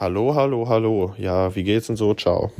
Hallo, hallo, hallo. Ja, wie geht's denn so? Ciao.